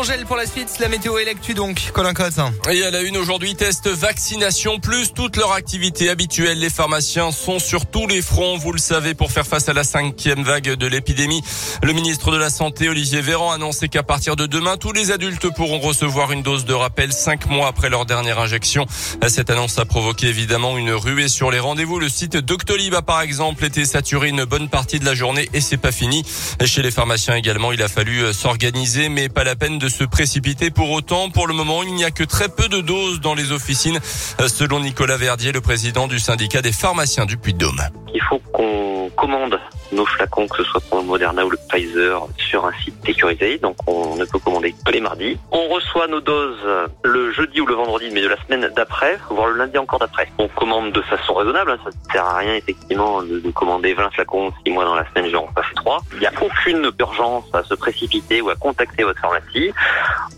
Angèle pour la suite, la météo et l'actu donc, Colin Cotte. Et à la une aujourd'hui, test vaccination plus toute leur activité habituelle. Les pharmaciens sont sur tous les fronts, vous le savez, pour faire face à la cinquième vague de l'épidémie. Le ministre de la Santé, Olivier Véran, a annoncé qu'à partir de demain, tous les adultes pourront recevoir une dose de rappel cinq mois après leur dernière injection. Cette annonce a provoqué évidemment une ruée sur les rendez-vous. Le site Doctolib a par exemple été saturé une bonne partie de la journée et c'est pas fini. Chez les pharmaciens également, il a fallu s'organiser, mais pas la peine de se précipiter pour autant. Pour le moment, il n'y a que très peu de doses dans les officines, selon Nicolas Verdier, le président du syndicat des pharmaciens du Puy-de-Dôme. Il faut qu'on commande nos flacons, que ce soit pour le Moderna ou le Pfizer, sur un site sécurisé. Donc on ne peut commander que les mardis. On reçoit nos doses le jeudi ou le vendredi, mais de la semaine d'après, voire le lundi encore d'après. On commande de façon raisonnable. Hein. Ça ne sert à rien effectivement de, commander 20 flacons si moi dans la semaine j'en passe 3. Il n'y a aucune urgence à se précipiter ou à contacter votre pharmacie.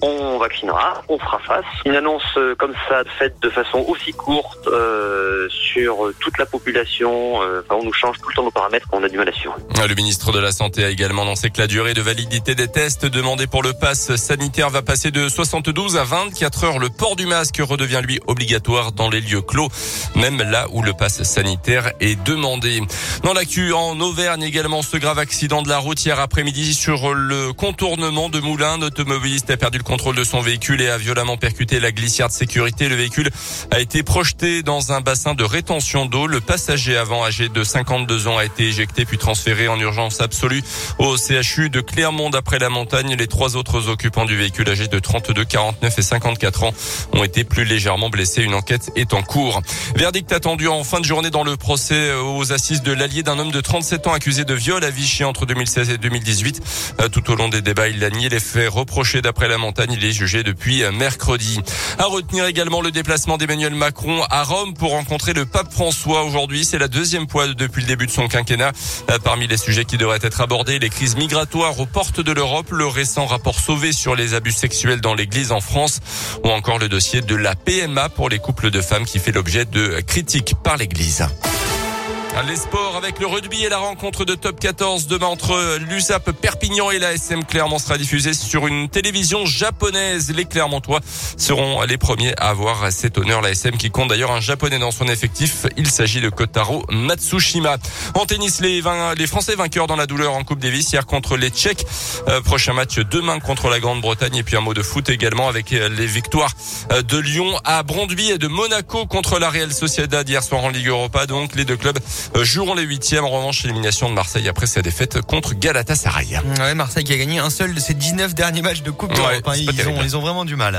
On vaccinera, on fera face. Une annonce euh, comme ça faite de façon aussi courte euh, sur toute la population, euh, on nous change tout le temps nos paramètres, on a du mal à suivre. Le ministre de la Santé a également annoncé que la durée de validité des tests demandés pour le pass sanitaire va passer de 72 à 24 heures. Le port du masque redevient lui obligatoire dans les lieux clos, même là où le pass sanitaire est demandé. Dans l'actu en Auvergne également, ce grave accident de la route hier après-midi sur le contournement de Moulins. L'automobiliste a perdu le contrôle de son véhicule et a violemment percuté la glissière de sécurité. Le véhicule a été projeté dans un bassin de rétention d'eau. Le passager avant âgé de 52 ans a été éjecté puis transféré en urgence absolue au CHU de Clermont d'après la montagne. Les trois autres occupants du véhicule âgés de 32, 49 et 54 ans ont été plus légèrement blessés. Une enquête est en cours. Verdict attendu en fin de journée dans le procès aux assises de l'allié d'un homme de 37 ans accusé de viol à Vichy entre 2016 et 2018. Euh, tout au long des débats, il a nié les faits reprochés d'après la montagne. Il est jugé depuis mercredi. À retenir également le déplacement d'Emmanuel Macron à Rome pour rencontrer le pape François aujourd'hui. C'est la deuxième fois depuis le début de son quinquennat. Parmi les sujets qui devraient être abordés, les crises migratoires aux portes de l'Europe, le récent rapport sauvé sur les abus sexuels dans l'église en France ou encore le dossier de la PMA pour les couples de femmes qui fait l'objet de critiques par l'église. Les sports avec le rugby et la rencontre de top 14 demain entre l'USAP Perpignan et la SM Clermont sera diffusée sur une télévision japonaise. Les Clermontois seront les premiers à avoir cet honneur. La SM qui compte d'ailleurs un japonais dans son effectif. Il s'agit de Kotaro Matsushima. En tennis, les, Français vainqueurs dans la douleur en Coupe Davis hier contre les Tchèques. Euh, prochain match demain contre la Grande-Bretagne et puis un mot de foot également avec les victoires euh, de Lyon à Brondby et de Monaco contre la Real Sociedad hier soir en Ligue Europa. Donc les deux clubs euh, joueront les huitièmes. En revanche, l'élimination de Marseille après sa défaite contre Galatasaray. Ouais, Marseille qui a gagné un seul de ses 19 derniers matchs de Coupe d'Europe. Hein. ils ont vraiment du mal.